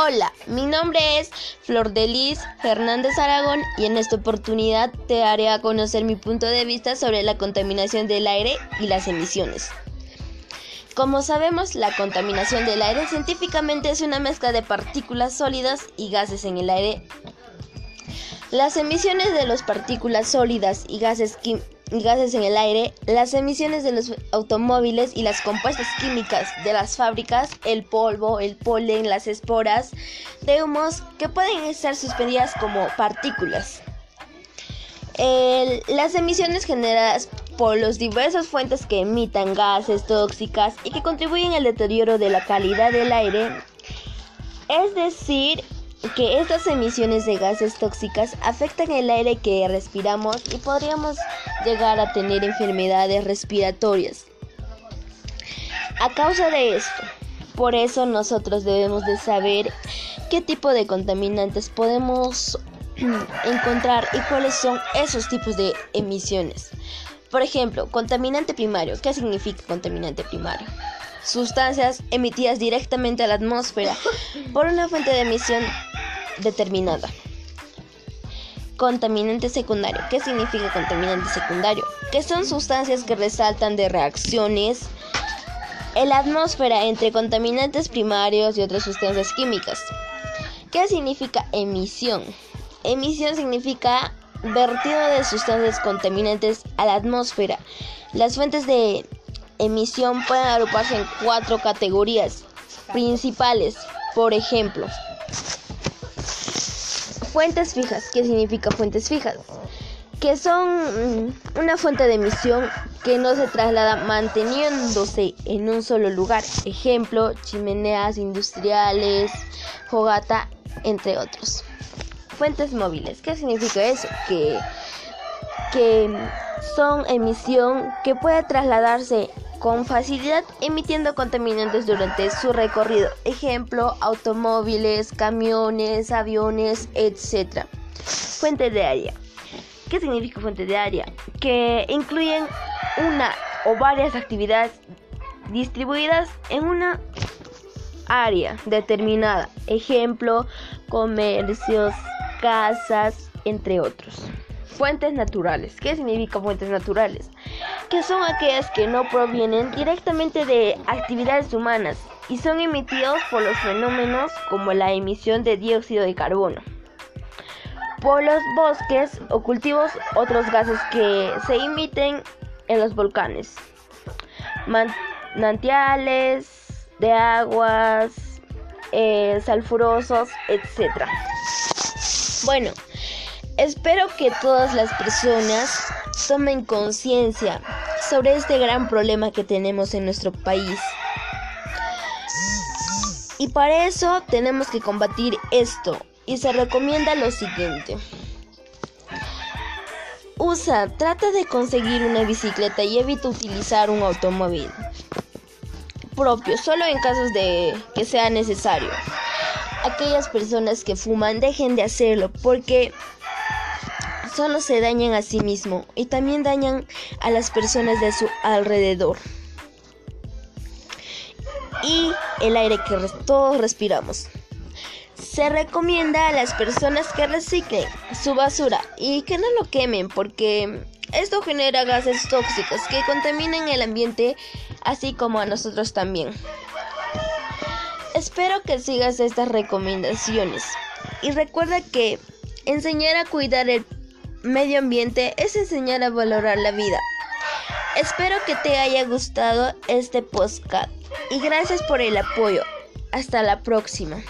Hola, mi nombre es Flor Delis Hernández Aragón y en esta oportunidad te haré a conocer mi punto de vista sobre la contaminación del aire y las emisiones. Como sabemos, la contaminación del aire científicamente es una mezcla de partículas sólidas y gases en el aire. Las emisiones de las partículas sólidas y gases químicos gases en el aire, las emisiones de los automóviles y las compuestas químicas de las fábricas, el polvo, el polen, las esporas de humos que pueden estar suspendidas como partículas. las emisiones generadas por las diversas fuentes que emitan gases tóxicas y que contribuyen al deterioro de la calidad del aire, es decir, que estas emisiones de gases tóxicas afectan el aire que respiramos y podríamos llegar a tener enfermedades respiratorias. A causa de esto, por eso nosotros debemos de saber qué tipo de contaminantes podemos encontrar y cuáles son esos tipos de emisiones. Por ejemplo, contaminante primario. ¿Qué significa contaminante primario? Sustancias emitidas directamente a la atmósfera por una fuente de emisión determinada. Contaminante secundario. ¿Qué significa contaminante secundario? Que son sustancias que resaltan de reacciones en la atmósfera entre contaminantes primarios y otras sustancias químicas. ¿Qué significa emisión? Emisión significa vertido de sustancias contaminantes a la atmósfera. Las fuentes de emisión pueden agruparse en cuatro categorías principales. Por ejemplo, Fuentes fijas. ¿Qué significa fuentes fijas? Que son mm, una fuente de emisión que no se traslada manteniéndose en un solo lugar. Ejemplo, chimeneas industriales, fogata, entre otros. Fuentes móviles. ¿Qué significa eso? Que, que son emisión que puede trasladarse con facilidad emitiendo contaminantes durante su recorrido. Ejemplo, automóviles, camiones, aviones, etc. Fuente de área. ¿Qué significa fuente de área? Que incluyen una o varias actividades distribuidas en una área determinada. Ejemplo, comercios, casas, entre otros. Fuentes naturales. ¿Qué significa fuentes naturales? Que son aquellas que no provienen directamente de actividades humanas y son emitidos por los fenómenos como la emisión de dióxido de carbono. Por los bosques o cultivos, otros gases que se emiten en los volcanes. Manantiales de aguas, eh, etc. Bueno, Espero que todas las personas tomen conciencia sobre este gran problema que tenemos en nuestro país. Y para eso tenemos que combatir esto. Y se recomienda lo siguiente. Usa, trata de conseguir una bicicleta y evita utilizar un automóvil propio, solo en casos de que sea necesario. Aquellas personas que fuman dejen de hacerlo porque solo se dañan a sí mismo y también dañan a las personas de su alrededor. Y el aire que todos respiramos. Se recomienda a las personas que reciclen su basura y que no lo quemen porque esto genera gases tóxicos que contaminan el ambiente así como a nosotros también. Espero que sigas estas recomendaciones y recuerda que enseñar a cuidar el medio ambiente es enseñar a valorar la vida. Espero que te haya gustado este podcast y gracias por el apoyo. Hasta la próxima.